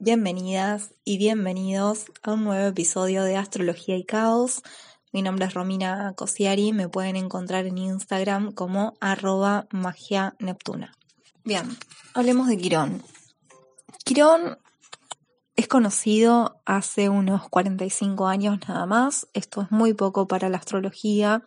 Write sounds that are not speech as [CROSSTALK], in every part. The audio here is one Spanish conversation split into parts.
Bienvenidas y bienvenidos a un nuevo episodio de Astrología y Caos. Mi nombre es Romina Cosiari, me pueden encontrar en Instagram como arroba magia neptuna. Bien, hablemos de Quirón. Quirón es conocido hace unos 45 años nada más, esto es muy poco para la astrología,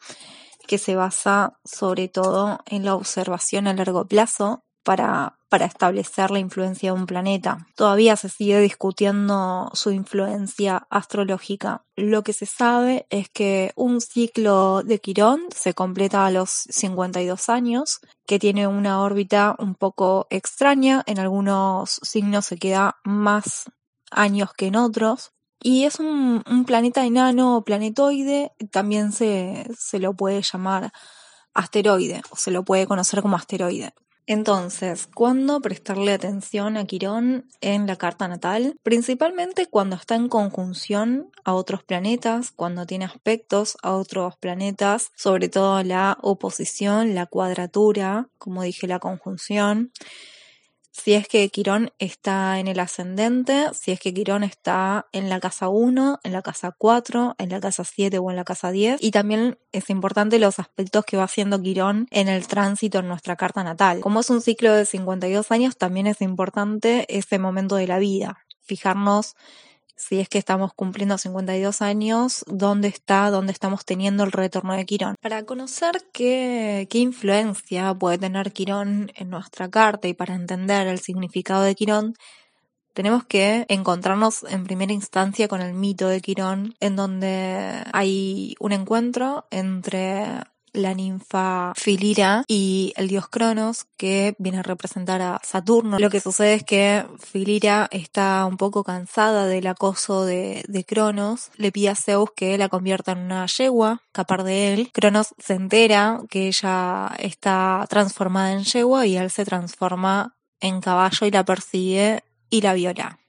que se basa sobre todo en la observación a largo plazo para, para establecer la influencia de un planeta. Todavía se sigue discutiendo su influencia astrológica. Lo que se sabe es que un ciclo de Quirón se completa a los 52 años, que tiene una órbita un poco extraña, en algunos signos se queda más años que en otros. Y es un, planeta enano o planetoide, también se, se lo puede llamar asteroide, o se lo puede conocer como asteroide. Entonces, ¿cuándo prestarle atención a Quirón en la carta natal? Principalmente cuando está en conjunción a otros planetas, cuando tiene aspectos a otros planetas, sobre todo la oposición, la cuadratura, como dije, la conjunción si es que Quirón está en el ascendente, si es que Quirón está en la casa 1, en la casa 4, en la casa 7 o en la casa 10. Y también es importante los aspectos que va haciendo Quirón en el tránsito en nuestra carta natal. Como es un ciclo de 52 años, también es importante ese momento de la vida. Fijarnos si es que estamos cumpliendo 52 años, dónde está, dónde estamos teniendo el retorno de Quirón. Para conocer qué, qué influencia puede tener Quirón en nuestra carta y para entender el significado de Quirón, tenemos que encontrarnos en primera instancia con el mito de Quirón, en donde hay un encuentro entre la ninfa Filira y el dios Cronos que viene a representar a Saturno. Lo que sucede es que Filira está un poco cansada del acoso de, Cronos, le pide a Zeus que la convierta en una yegua, capar de él. Cronos se entera que ella está transformada en yegua y él se transforma en caballo y la persigue y la viola.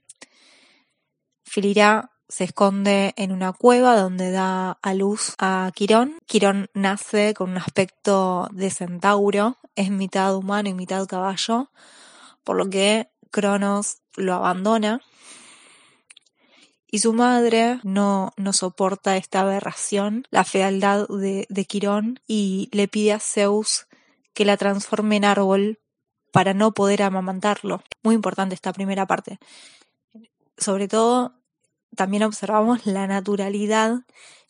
Filira se esconde en una cueva donde da a luz a Quirón. Quirón nace con un aspecto de centauro, es mitad humano y mitad caballo, por lo que Cronos lo abandona. Y su madre no, no soporta esta aberración, la fealdad de, de Quirón, y le pide a Zeus que la transforme en árbol para no poder amamantarlo. Muy importante esta primera parte. Sobre todo también observamos la naturalidad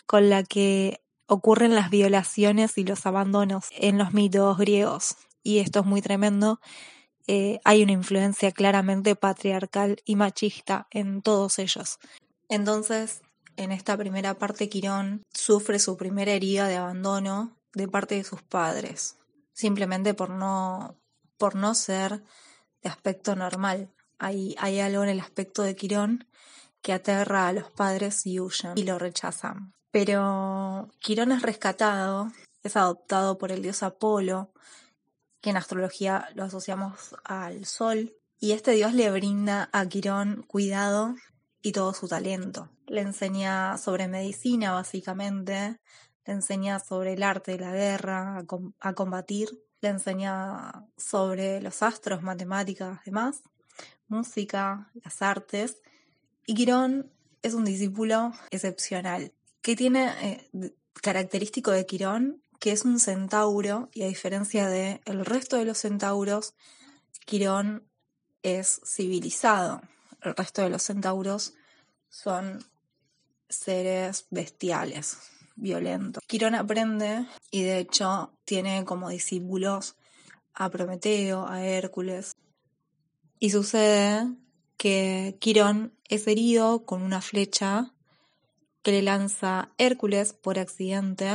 con la que ocurren las violaciones y los abandonos en los mitos griegos. Y esto es muy tremendo. Eh, hay una influencia claramente patriarcal y machista en todos ellos. Entonces, en esta primera parte, Quirón sufre su primera herida de abandono de parte de sus padres, simplemente por no, por no ser de aspecto normal. Hay, hay algo en el aspecto de Quirón que aterra a los padres y huyen y lo rechazan. Pero Quirón es rescatado, es adoptado por el dios Apolo, que en astrología lo asociamos al sol, y este dios le brinda a Quirón cuidado y todo su talento. Le enseña sobre medicina, básicamente, le enseña sobre el arte de la guerra, a, combatir, le enseña sobre los astros, matemáticas, demás, música, las artes, y Quirón es un discípulo excepcional, que tiene eh, característico de Quirón, que es un centauro, y a diferencia del el resto de los centauros, Quirón es civilizado. El resto de los centauros son seres bestiales, violentos. Quirón aprende y de hecho tiene como discípulos a Prometeo, a Hércules. Y sucede que Quirón es herido con una flecha que le lanza Hércules por accidente.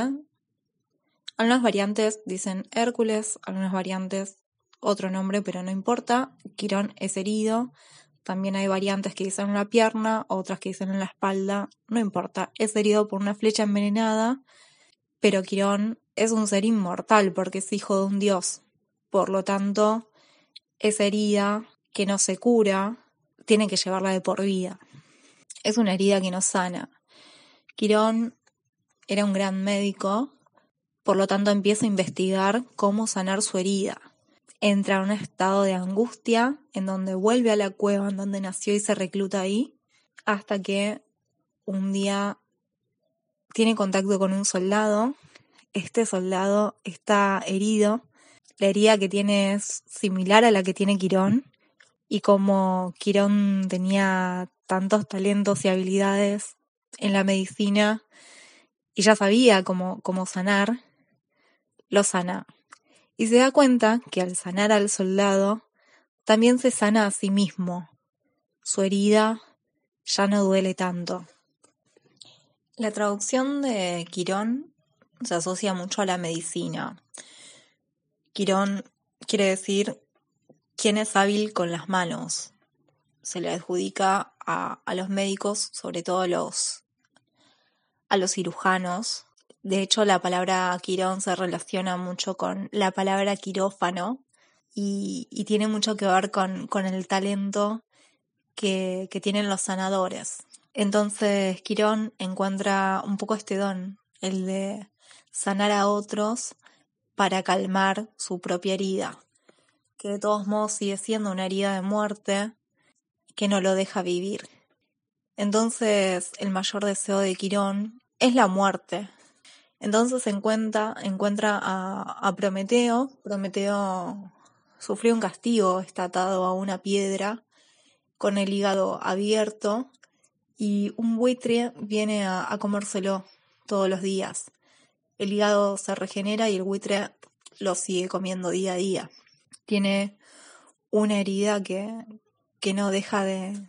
Algunas variantes dicen Hércules, algunas variantes otro nombre, pero no importa. Quirón es herido. También hay variantes que dicen en la pierna, otras que dicen en la espalda. No importa. Es herido por una flecha envenenada. Pero Quirón es un ser inmortal porque es hijo de un dios. Por lo tanto, esa herida que no se cura tiene que llevarla de por vida. Es una herida que no sana. Quirón era un gran médico, por lo tanto empieza a investigar cómo sanar su herida. entra en un estado de angustia, en donde vuelve a la cueva en donde nació y se recluta ahí, hasta que un día tiene contacto con un soldado. Este soldado está herido. La herida que tiene es similar a la que tiene Quirón. Y como Quirón tenía tantos talentos y habilidades en la medicina y ya sabía cómo, cómo sanar, lo sana. Y se da cuenta que al sanar al soldado, también se sana a sí mismo. Su herida ya no duele tanto. La traducción de Quirón se asocia mucho a la medicina. Quirón quiere decir quién es hábil con las manos. Se le adjudica a, los médicos, sobre todo a los, a los cirujanos. De hecho, la palabra quirón se relaciona mucho con la palabra quirófano y, y tiene mucho que ver con, con el talento que, que tienen los sanadores. Entonces Quirón encuentra un poco este don, el de sanar a otros para calmar su propia herida, que de todos modos sigue siendo una herida de muerte que no lo deja vivir. Entonces el mayor deseo de Quirón es la muerte. Entonces encuentra, encuentra a, a Prometeo. Prometeo sufrió un castigo, está atado a una piedra con el hígado abierto y un buitre viene a, comérselo todos los días. El hígado se regenera y el buitre lo sigue comiendo día a día. Tiene una herida que, que no deja de,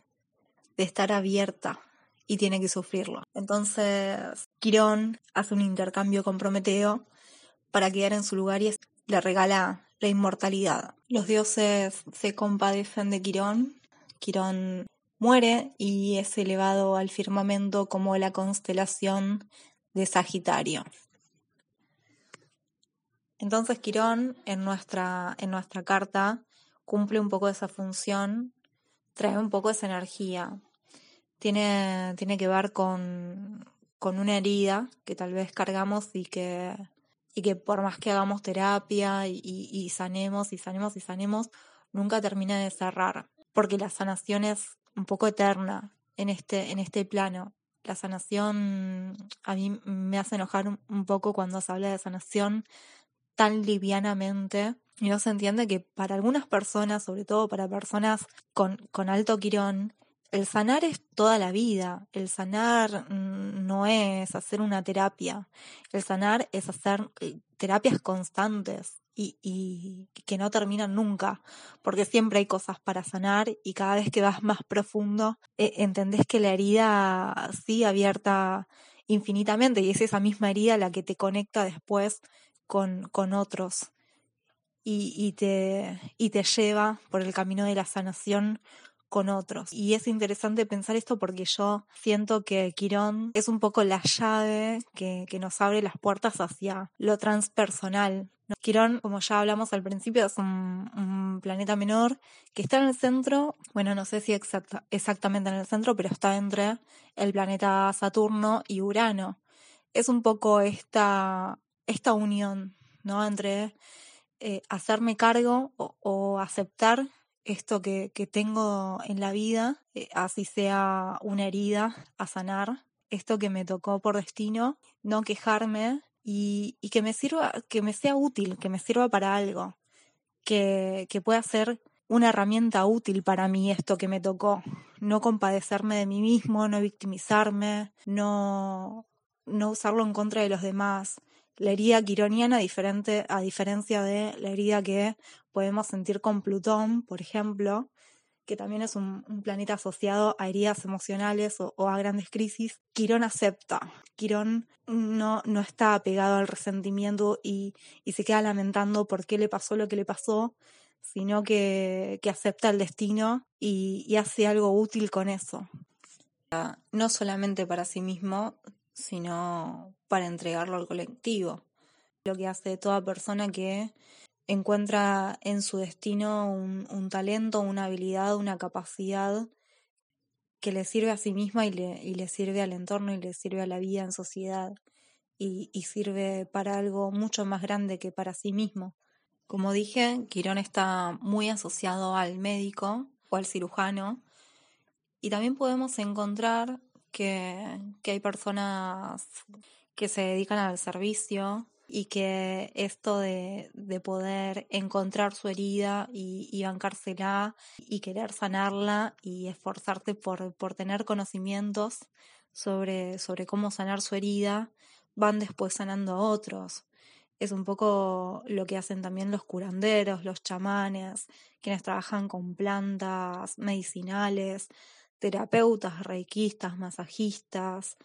de estar abierta y tiene que sufrirlo. Entonces, Quirón hace un intercambio con Prometeo para quedar en su lugar y le regala la inmortalidad. Los dioses se compadecen de Quirón. Quirón muere y es elevado al firmamento como la constelación de Sagitario. Entonces Quirón en nuestra, en nuestra carta cumple un poco esa función, trae un poco esa energía. Tiene, tiene que ver con, con una herida que tal vez cargamos y que, y que por más que hagamos terapia y, sanemos y sanemos y sanemos, nunca termina de cerrar. Porque la sanación es un poco eterna en este, en este plano. La sanación a mí me hace enojar un, poco cuando se habla de sanación tan livianamente y no se entiende que para algunas personas, sobre todo para personas con, con alto quirón, el sanar es toda la vida. El sanar mm, no es hacer una terapia. El sanar es hacer eh, terapias constantes y, y, que no terminan nunca, porque siempre hay cosas para sanar y cada vez que vas más profundo eh, entendés que la herida sigue abierta infinitamente y es esa misma herida la que te conecta después con, con otros y, y, te, y te lleva por el camino de la sanación con otros. Y es interesante pensar esto porque yo siento que Quirón es un poco la llave que, que nos abre las puertas hacia lo transpersonal, Quirón, como ya hablamos al principio, es un, planeta menor que está en el centro, bueno, no sé si exactamente en el centro, pero está entre el planeta Saturno y Urano. Es un poco esta, esta unión, ¿no? Entre eh, hacerme cargo o, aceptar esto que, que, tengo en la vida, eh, así sea una herida a sanar, esto que me tocó por destino, no quejarme y, y, que me sirva, que me sea útil, que me sirva para algo, que, que pueda ser una herramienta útil para mí esto que me tocó. No compadecerme de mí mismo, no victimizarme, no, no usarlo en contra de los demás. La herida quironiana, diferente, a diferencia de la herida que podemos sentir con Plutón, por ejemplo, que también es un, planeta asociado a heridas emocionales o, a grandes crisis, Quirón acepta. Quirón no, no está apegado al resentimiento y, se queda lamentando por qué le pasó lo que le pasó, sino que, acepta el destino y, y hace algo útil con eso. No solamente para sí mismo, sino para entregarlo al colectivo. Lo que hace toda persona que encuentra en su destino un, talento, una habilidad, una capacidad que le sirve a sí misma y le, y le sirve al entorno y le sirve a la vida en sociedad y, y, sirve para algo mucho más grande que para sí mismo. Como dije, Quirón está muy asociado al médico o al cirujano y también podemos encontrar que, hay personas que se dedican al servicio y que esto de, poder encontrar su herida y, y, bancársela y querer sanarla y esforzarte por, por tener conocimientos sobre, sobre cómo sanar su herida, van después sanando a otros. Es un poco lo que hacen también los curanderos, los chamanes, quienes trabajan con plantas medicinales, terapeutas, reikistas, masajistas,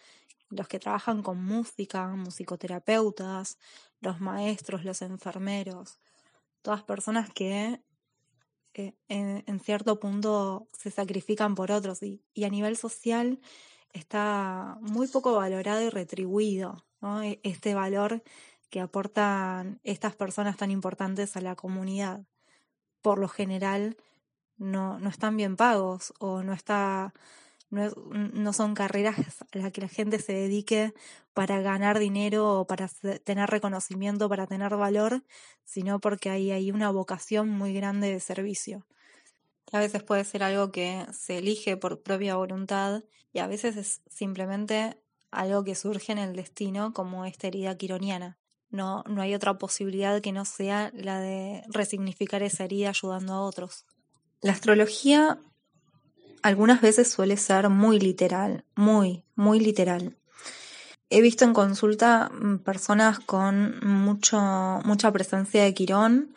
los que trabajan con música, musicoterapeutas, los maestros, los enfermeros, todas personas que eh, en, cierto punto se sacrifican por otros y, a nivel social está muy poco valorado y retribuido e, este valor que aportan estas personas tan importantes a la comunidad. Por lo general no, no están bien pagos o no está no, son carreras a las que la gente se dedique para ganar dinero o para tener reconocimiento, para tener valor, sino porque hay, hay una vocación muy grande de servicio. A veces puede ser algo que se elige por propia voluntad y a veces es simplemente algo que surge en el destino como esta herida quironiana. No, no hay otra posibilidad que no sea la de resignificar esa herida ayudando a otros. La astrología algunas veces suele ser muy literal, muy, muy literal. He visto en consulta mm, personas con mucho, mucha presencia de Quirón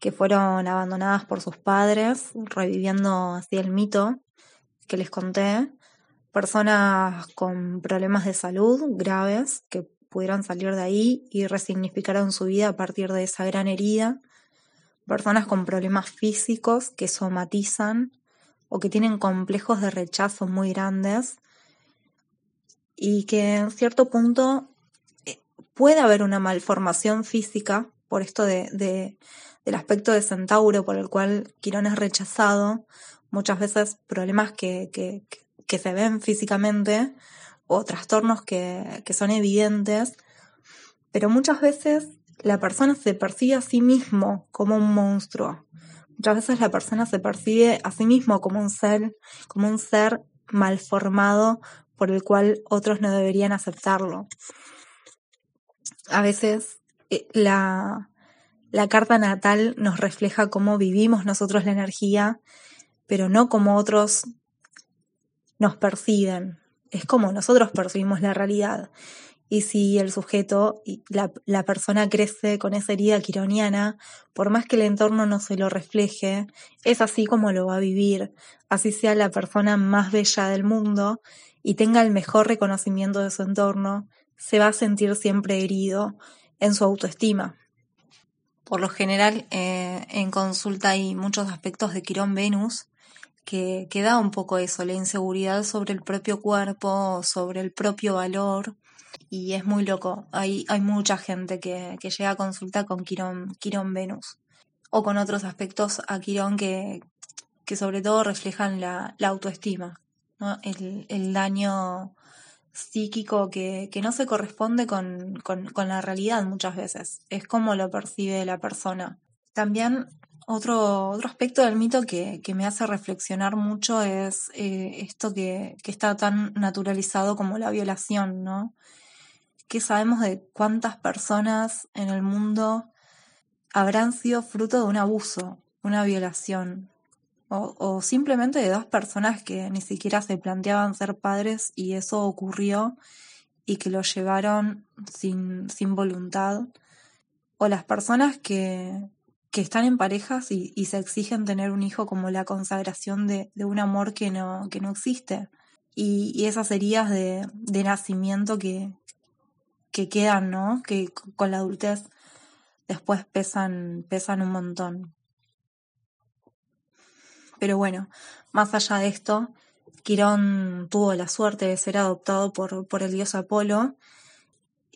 que fueron abandonadas por sus padres, reviviendo así el mito que les conté. Personas con problemas de salud graves que pudieron salir de ahí y resignificaron su vida a partir de esa gran herida. Personas con problemas físicos que somatizan o que tienen complejos de rechazo muy grandes y que en cierto punto eh, puede haber una malformación física por esto de, del aspecto de centauro por el cual Quirón es rechazado, muchas veces problemas que, que, que se ven físicamente o trastornos que, que son evidentes, pero muchas veces la persona se percibe a sí mismo como un monstruo. Muchas veces la persona se percibe a sí mismo como un ser, como un ser mal formado por el cual otros no deberían aceptarlo. A veces eh, la, la carta natal nos refleja cómo vivimos nosotros la energía, pero no como otros nos perciben es como nosotros percibimos la realidad. Y si el sujeto, la, persona crece con esa herida quironiana, por más que el entorno no se lo refleje, es así como lo va a vivir, así sea la persona más bella del mundo y tenga el mejor reconocimiento de su entorno, se va a sentir siempre herido en su autoestima. Por lo general, eh, en consulta hay muchos aspectos de Quirón Venus que, da un poco eso, la inseguridad sobre el propio cuerpo, sobre el propio valor. Y es muy loco. Hay, hay mucha gente que, que llega a consulta con Quirón, Quirón Venus. O con otros aspectos a Quirón que, que sobre todo reflejan la, la autoestima, el, el daño psíquico que, que no se corresponde con, con, con, la realidad muchas veces. Es como lo percibe la persona. También otro, otro aspecto del mito que, que me hace reflexionar mucho es eh, esto que, que, está tan naturalizado como la violación, ¿no? ¿Qué sabemos de cuántas personas en el mundo habrán sido fruto de un abuso, una violación? O, o simplemente de dos personas que ni siquiera se planteaban ser padres y eso ocurrió y que lo llevaron sin, sin voluntad. O las personas que, que están en parejas y, se exigen tener un hijo como la consagración de, un amor que no, que no existe. Y, esas heridas de, nacimiento que, que quedan, ¿no? Que con la adultez después pesan, pesan un montón. Pero bueno, más allá de esto, Quirón tuvo la suerte de ser adoptado por, por el dios Apolo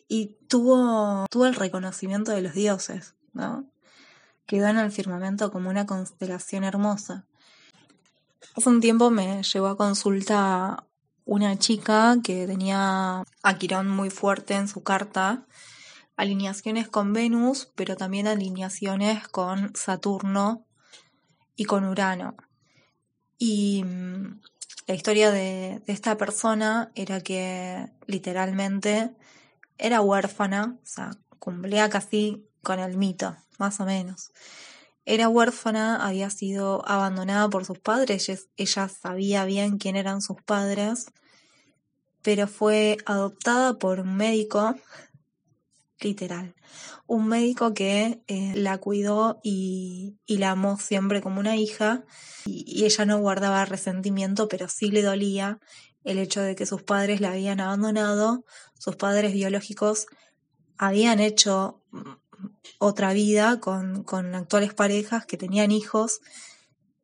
y tuvo, tuvo el reconocimiento de los dioses, ¿no? Quedó en el firmamento como una constelación hermosa. Hace un tiempo me llegó a consulta una chica que tenía a Quirón muy fuerte en su carta alineaciones con Venus, pero también alineaciones con Saturno y con Urano. Y mm, la historia de, esta persona era que literalmente era huérfana, o sea, cumplía casi con el mito, más o menos. Era huérfana, había sido abandonada por sus padres, ella sabía bien quién eran sus padres, pero fue adoptada por un médico literal. Un médico que eh, la cuidó y, la amó siempre como una hija y, ella no guardaba resentimiento, pero sí le dolía el hecho de que sus padres la habían abandonado, sus padres biológicos habían hecho otra vida con, actuales parejas que tenían hijos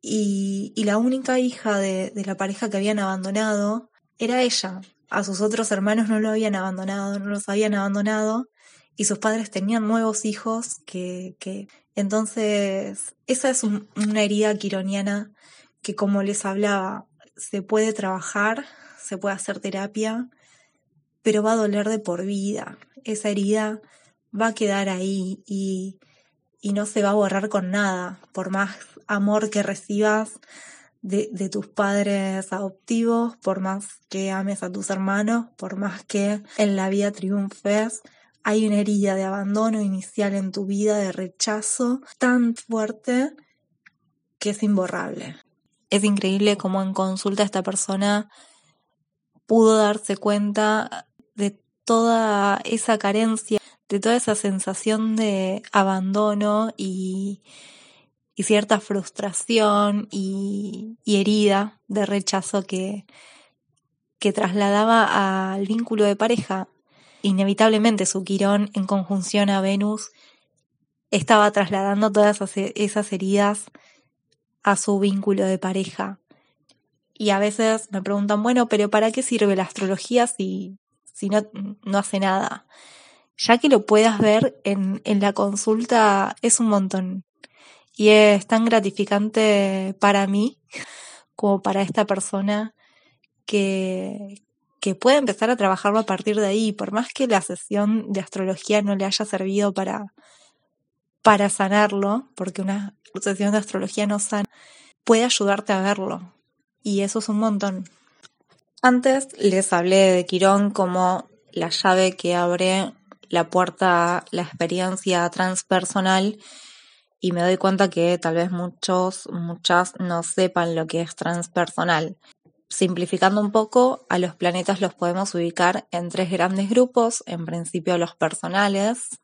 y, la única hija de, de la pareja que habían abandonado era ella. A sus otros hermanos no lo habían abandonado, no los habían abandonado y sus padres tenían nuevos hijos que, que entonces esa es una herida quironiana que como les hablaba se puede trabajar, se puede hacer terapia, pero va a doler de por vida. Esa herida va a quedar ahí y, y no se va a borrar con nada, por más amor que recibas de, de, tus padres adoptivos, por más que ames a tus hermanos, por más que en la vida triunfes, hay una herida de abandono inicial en tu vida, de rechazo tan fuerte que es imborrable. Es increíble cómo en consulta esta persona pudo darse cuenta de toda esa carencia, de toda esa sensación de abandono y, cierta frustración y, herida de rechazo que, que trasladaba al vínculo de pareja inevitablemente su Quirón en conjunción a Venus estaba trasladando todas esas heridas a su vínculo de pareja. Y a veces me preguntan, bueno, pero ¿para qué sirve la astrología si, si no, no hace nada? Ya que lo puedas ver en, en la consulta es un montón. Y es tan gratificante para mí como para esta persona que, que puede empezar a trabajarlo a partir de ahí, por más que la sesión de astrología no le haya servido para, para sanarlo, porque una sesión de astrología no sana, puede ayudarte a verlo. Y eso es un montón. Antes les hablé de Quirón como la llave que abre la puerta la experiencia transpersonal y me doy cuenta que tal vez muchos, muchas no sepan lo que es transpersonal. Simplificando un poco, a los planetas los podemos ubicar en tres grandes grupos, en principio los personales,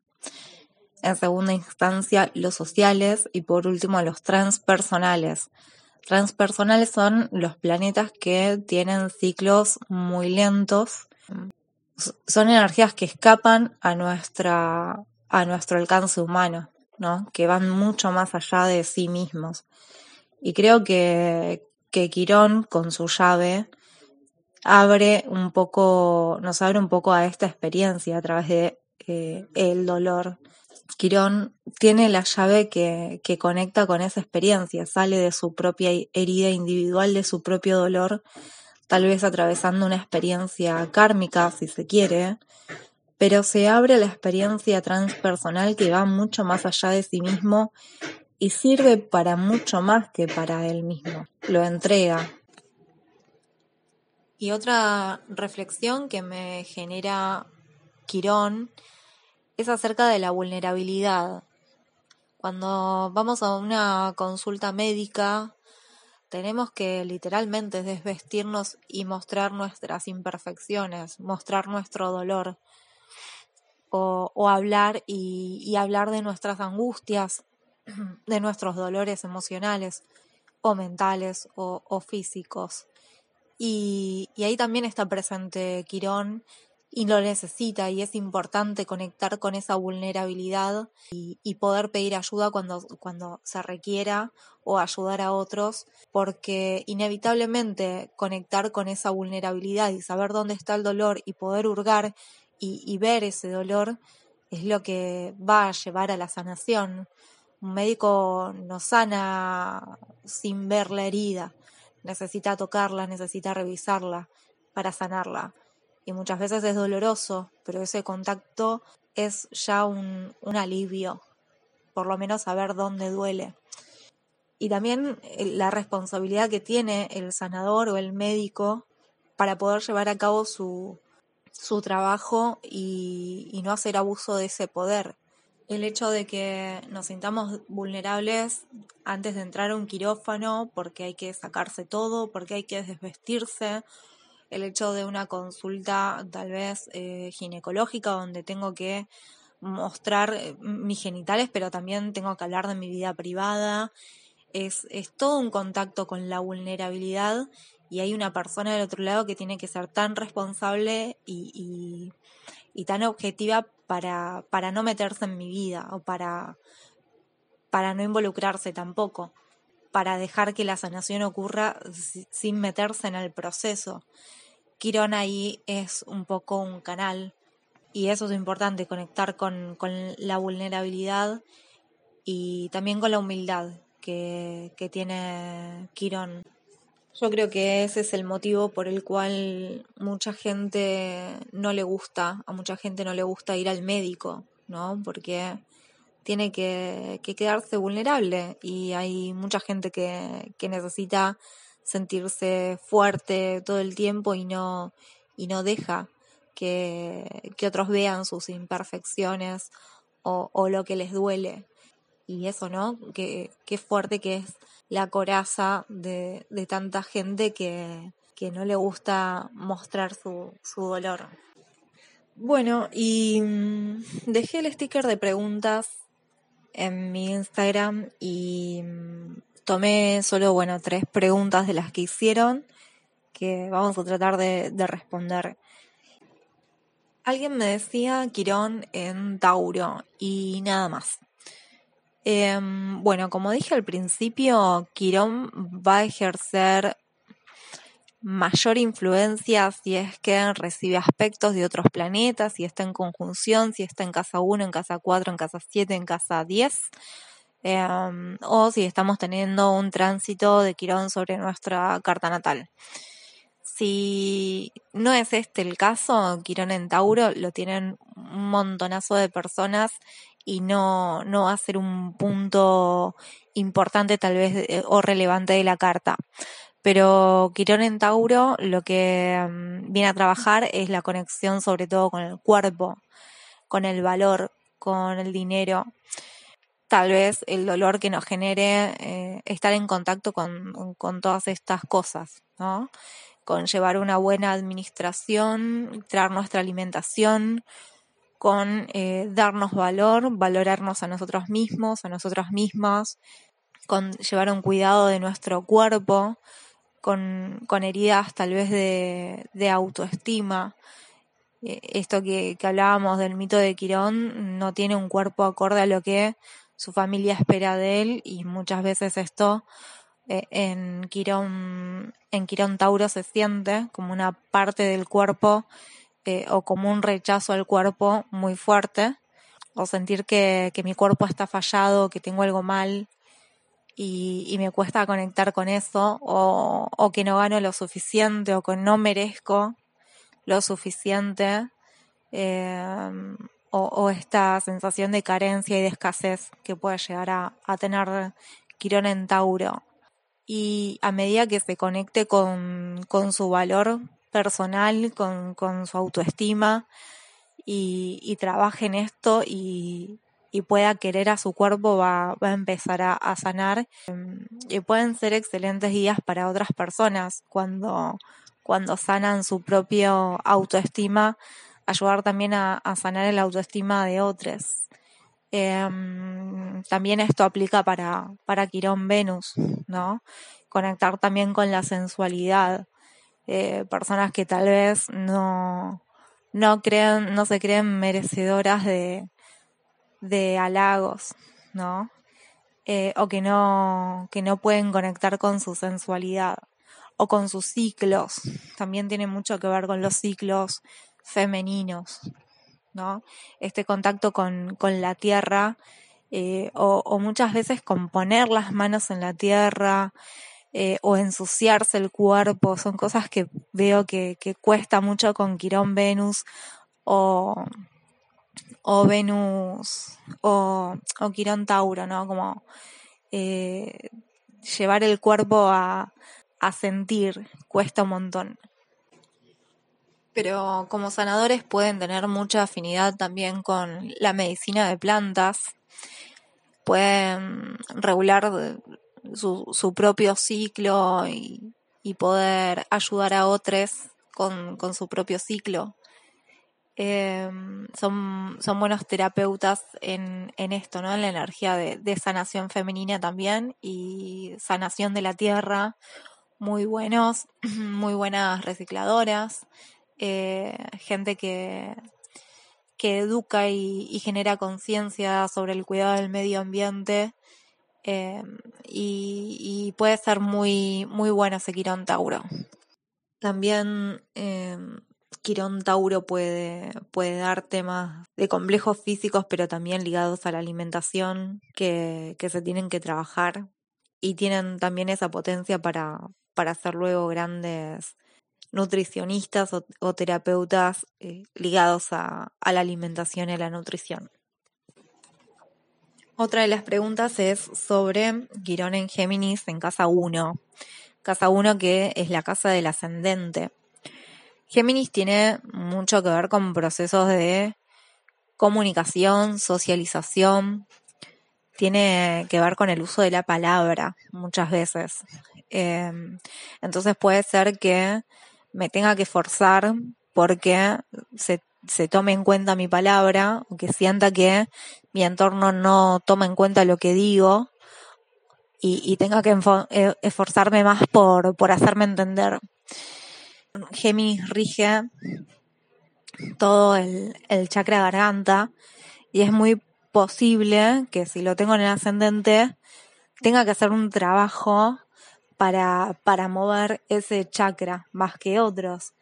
en segunda instancia los sociales y por último los transpersonales. Transpersonales son los planetas que tienen ciclos muy lentos, son energías que escapan a nuestra a nuestro alcance humano, ¿no? Que van mucho más allá de sí mismos. Y creo que, que Quirón con su llave abre un poco, nos abre un poco a esta experiencia a través de eh, el dolor. Quirón tiene la llave que, que conecta con esa experiencia, sale de su propia herida individual, de su propio dolor, tal vez atravesando una experiencia kármica, si se quiere, pero se abre la experiencia transpersonal que va mucho más allá de sí mismo y sirve para mucho más que para él mismo. Lo entrega. Y otra reflexión que me genera Quirón es acerca de la vulnerabilidad. Cuando vamos a una consulta médica, tenemos que literalmente desvestirnos y mostrar nuestras imperfecciones, mostrar nuestro dolor, o, hablar y hablar de nuestras angustias, [CLEARS THROAT] de nuestros dolores emocionales o mentales o, físicos. Y, ahí también está presente Quirón y lo necesita y es importante conectar con esa vulnerabilidad y, poder pedir ayuda cuando, cuando se requiera o ayudar a otros, porque inevitablemente conectar con esa vulnerabilidad y saber dónde está el dolor y poder hurgar y ver ese dolor es lo que va a llevar a la sanación. Un médico no sana sin ver la herida, necesita tocarla, necesita revisarla para sanarla. Y muchas veces es doloroso, pero ese contacto es ya un, un alivio, por lo menos saber dónde duele. Y también eh, la responsabilidad que tiene el sanador o el médico para poder llevar a cabo su, su trabajo y, y no hacer abuso de ese poder el hecho de que nos sintamos vulnerables antes de entrar a un quirófano porque hay que sacarse todo, porque hay que desvestirse, el hecho de una consulta tal vez eh, ginecológica donde tengo que mostrar eh, mis genitales, pero también tengo que hablar de mi vida privada. Es, es todo un contacto con la vulnerabilidad y hay una persona del otro lado que tiene que ser tan responsable y, y tan objetiva para, para no meterse en mi vida o para, para no involucrarse tampoco, para dejar que la sanación ocurra sin meterse en el proceso. Quirón ahí es un poco un canal y eso es importante, conectar con, con la vulnerabilidad y también con la humildad que, que tiene Quirón yo creo que ese es el motivo por el cual mucha gente no le gusta, a mucha gente no le gusta ir al médico, ¿no? Porque tiene que, quedarse vulnerable y hay mucha gente que, que necesita sentirse fuerte todo el tiempo y no, y no deja que, que otros vean sus imperfecciones o, o lo que les duele. Y eso, ¿no? Qué, qué fuerte que es la coraza de, de tanta gente que, que, no le gusta mostrar su, su dolor. Bueno, y mm, dejé el sticker de preguntas en mi Instagram y mm, tomé solo, bueno, tres preguntas de las que hicieron que vamos a tratar de, de responder. Alguien me decía Quirón en Tauro y nada más. Em, bueno, como dije al principio, Quirón va a ejercer mayor influencia si es que recibe aspectos de otros planetas, si está en conjunción, si está en casa 1, en casa 4, en casa 7, en casa 10, em, o si estamos teniendo un tránsito de Quirón sobre nuestra carta natal. Si no es este el caso, Quirón en Tauro lo tienen un montonazo de personas y no, no va a ser un punto importante tal vez o relevante de la carta. Pero Quirón en Tauro lo que mm, viene a trabajar es la conexión sobre todo con el cuerpo, con el valor, con el dinero. Tal vez el dolor que nos genere eh, estar en contacto con, con todas estas cosas, ¿no? Con llevar una buena administración, traer nuestra alimentación, con eh, darnos valor, valorarnos a nosotros mismos, a nosotras mismas, con llevar un cuidado de nuestro cuerpo, con, con heridas tal vez de, de autoestima. Eh, esto que, que, hablábamos del mito de Quirón no tiene un cuerpo acorde a lo que su familia espera de él y muchas veces esto eh, en Quirón, en Quirón Tauro se siente como una parte del cuerpo eh, o como un rechazo al cuerpo muy fuerte, o sentir que, que, mi cuerpo está fallado, que tengo algo mal y, y me cuesta conectar con eso, o, o, que no gano lo suficiente, o que no merezco lo suficiente, eh, o, esta sensación de carencia y de escasez que puede llegar a, tener Quirón en Tauro. Y a medida que se conecte con, con su valor personal, con, con su autoestima y, trabaje en esto y, pueda querer a su cuerpo, va, va a empezar a, a, sanar. Y pueden ser excelentes guías para otras personas cuando, cuando sanan su propio autoestima, ayudar también a, sanar el autoestima de otros. Eh, también esto aplica para, para Quirón Venus, ¿no? Conectar también con la sensualidad eh, personas que tal vez no, no creen, no se creen merecedoras de, de halagos, ¿no? Eh, o que no, que no pueden conectar con su sensualidad o con sus ciclos. También tiene mucho que ver con los ciclos femeninos, ¿no? Este contacto con, con la tierra, eh, o, muchas veces con poner las manos en la tierra, eh, o ensuciarse el cuerpo, son cosas que veo que, que cuesta mucho con Quirón Venus o, o Venus o, o Quirón Tauro, ¿no? Como eh, llevar el cuerpo a, a sentir cuesta un montón. Pero como sanadores pueden tener mucha afinidad también con la medicina de plantas, pueden regular su, propio ciclo y, poder ayudar a otros con, su propio ciclo. Eh, son, son buenos terapeutas en, en esto, ¿no? En la energía de, de, sanación femenina también y sanación de la tierra. Muy buenos, [CLEARS THROAT] muy buenas recicladoras, eh, gente que, que educa y, genera conciencia sobre el cuidado del medio ambiente. Eh, y, puede ser muy, muy bueno ese Quirón Tauro. También eh, Quirón Tauro puede, puede dar temas de complejos físicos, pero también ligados a la alimentación que, que se tienen que trabajar y tienen también esa potencia para, para ser luego grandes nutricionistas o, terapeutas eh, ligados a, a la alimentación y a la nutrición. Otra de las preguntas es sobre Quirón en Géminis en casa 1. Casa 1 que es la casa del ascendente. Géminis tiene mucho que ver con procesos de comunicación, socialización, tiene que ver con el uso de la palabra muchas veces. Eh, entonces puede ser que me tenga que forzar porque se, se tome en cuenta mi palabra o que sienta que mi entorno no toma en cuenta lo que digo y, y tenga que eh, esforzarme más por, por hacerme entender. Géminis rige todo el, el chakra garganta y es muy posible que si lo tengo en el ascendente tenga que hacer un trabajo para, para mover ese chakra más que otros.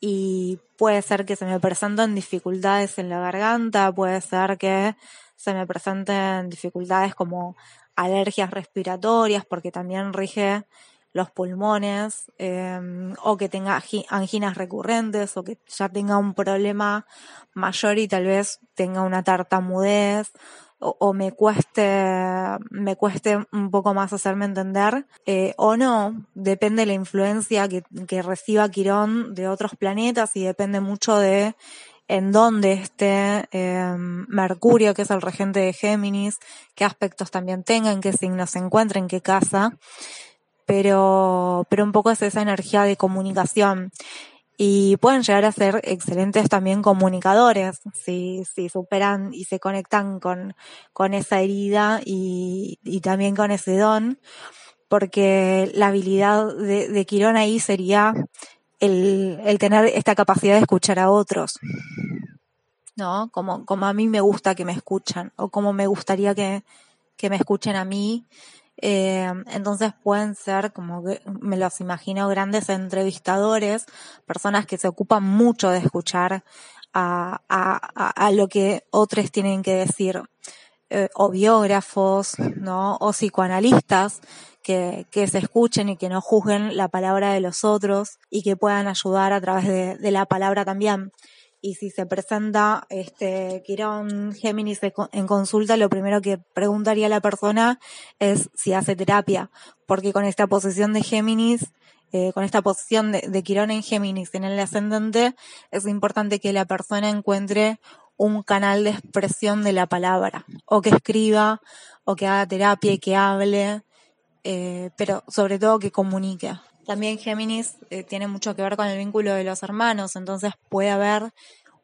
Y puede ser que se me presenten dificultades en la garganta, puede ser que se me presenten dificultades como alergias respiratorias, porque también rige los pulmones, eh, o que tenga anginas recurrentes, o que ya tenga un problema mayor y tal vez tenga una tartamudez, o, me cueste, me cueste un poco más hacerme entender, eh, o no, depende de la influencia que, que reciba Quirón de otros planetas y depende mucho de en dónde esté eh, Mercurio, que es el regente de Géminis, qué aspectos también tenga, en qué signos se encuentra, en qué casa pero, pero un poco es esa energía de comunicación. Y pueden llegar a ser excelentes también comunicadores si, si superan y se conectan con, con esa herida y, y también con ese don, porque la habilidad de, de Quirón ahí sería el, el tener esta capacidad de escuchar a otros. ¿no? Como, como a mí me gusta que me escuchan o como me gustaría que, que me escuchen a mí eh, entonces pueden ser, como que me los imagino, grandes entrevistadores, personas que se ocupan mucho de escuchar a, a, a lo que otros tienen que decir, eh, o biógrafos, ¿no? O psicoanalistas que, que se escuchen y que no juzguen la palabra de los otros y que puedan ayudar a través de, de la palabra también y si se presenta este Quirón Géminis en consulta, lo primero que preguntaría la persona es si hace terapia, porque con esta posición de Géminis, eh, con esta posición de, de Quirón en Géminis en el ascendente, es importante que la persona encuentre un canal de expresión de la palabra, o que escriba, o que haga terapia y que hable, eh, pero sobre todo que comunique. También Géminis eh, tiene mucho que ver con el vínculo de los hermanos, entonces puede haber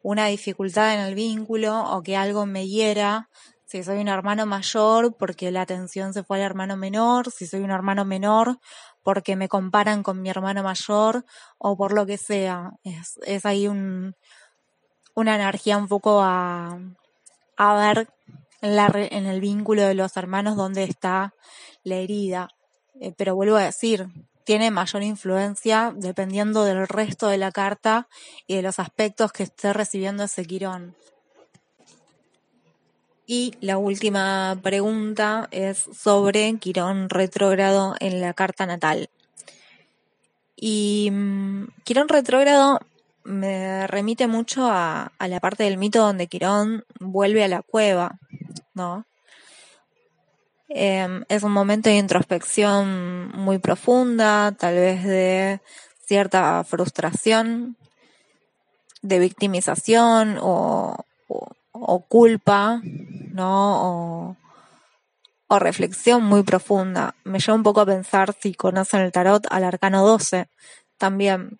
una dificultad en el vínculo o que algo me hiera. Si soy un hermano mayor, porque la atención se fue al hermano menor, si soy un hermano menor, porque me comparan con mi hermano mayor o por lo que sea. Es, es ahí un, una energía un poco a, a ver en, la, en el vínculo de los hermanos dónde está la herida. Eh, pero vuelvo a decir, tiene mayor influencia dependiendo del resto de la carta y de los aspectos que esté recibiendo ese Quirón. Y la última pregunta es sobre Quirón retrógrado en la carta natal. Y um, Quirón retrógrado me remite mucho a, a la parte del mito donde Quirón vuelve a la cueva, ¿no? Em, es un momento de introspección muy profunda, tal vez de cierta frustración, de victimización o, culpa, ¿no? O, reflexión muy profunda. Me lleva un poco a pensar, si conocen el tarot, al arcano 12 también.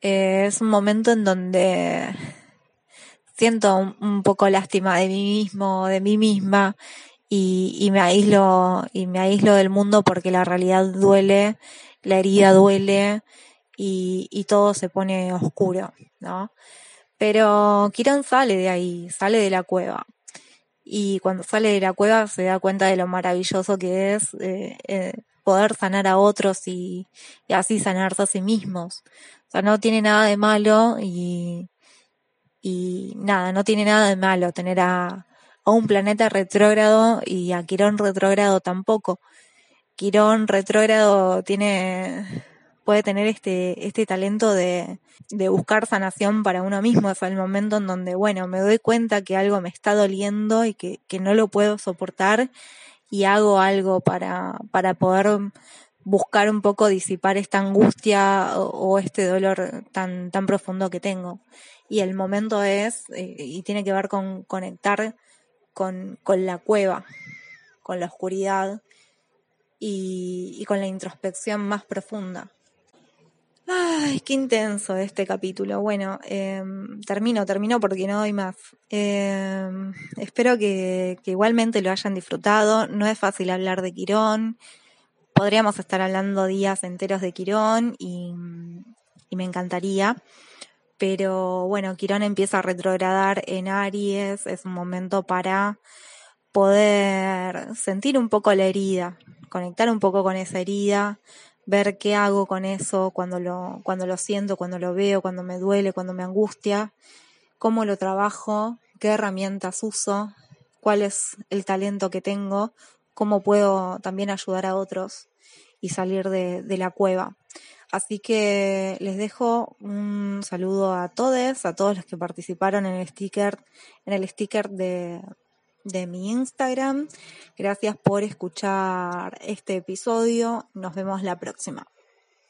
Eh, es un momento en donde siento un, poco lástima de mí mismo, de mí misma, y, me aíslo, y me aíslo del mundo porque la realidad duele, la herida duele, y, todo se pone oscuro, ¿no? Pero Kiran sale de ahí, sale de la cueva. Y cuando sale de la cueva se da cuenta de lo maravilloso que es eh, eh, poder sanar a otros y, y, así sanarse a sí mismos. O sea, no tiene nada de malo y, y nada, no tiene nada de malo tener a, a un planeta retrógrado y a Quirón retrógrado tampoco. Quirón retrógrado tiene puede tener este, este talento de, buscar sanación para uno mismo. Es el momento en donde, bueno, me doy cuenta que algo me está doliendo y que, que no lo puedo soportar y hago algo para, para poder buscar un poco disipar esta angustia o, o este dolor tan, tan profundo que tengo. Y el momento es, eh, y tiene que ver con conectar con, con la cueva, con la oscuridad y, y con la introspección más profunda. Ay, qué intenso este capítulo. Bueno, eh, termino, termino porque no doy más. Eh, espero que, igualmente lo hayan disfrutado. No es fácil hablar de Quirón. Podríamos estar hablando días enteros de Quirón y me encantaría. Pero bueno, Quirón empieza a retrogradar en Aries. Es un momento para poder sentir un poco la herida, conectar un poco con esa herida ver qué hago con eso cuando lo, cuando lo siento, cuando lo veo, cuando me duele, cuando me angustia, cómo lo trabajo, qué herramientas uso, cuál es el talento que tengo, cómo puedo también ayudar a otros y salir de, de la cueva. Así que les dejo un saludo a todos, a todos los que participaron en el sticker, en el sticker de, de mi Instagram. Gracias por escuchar este episodio. Nos vemos la próxima.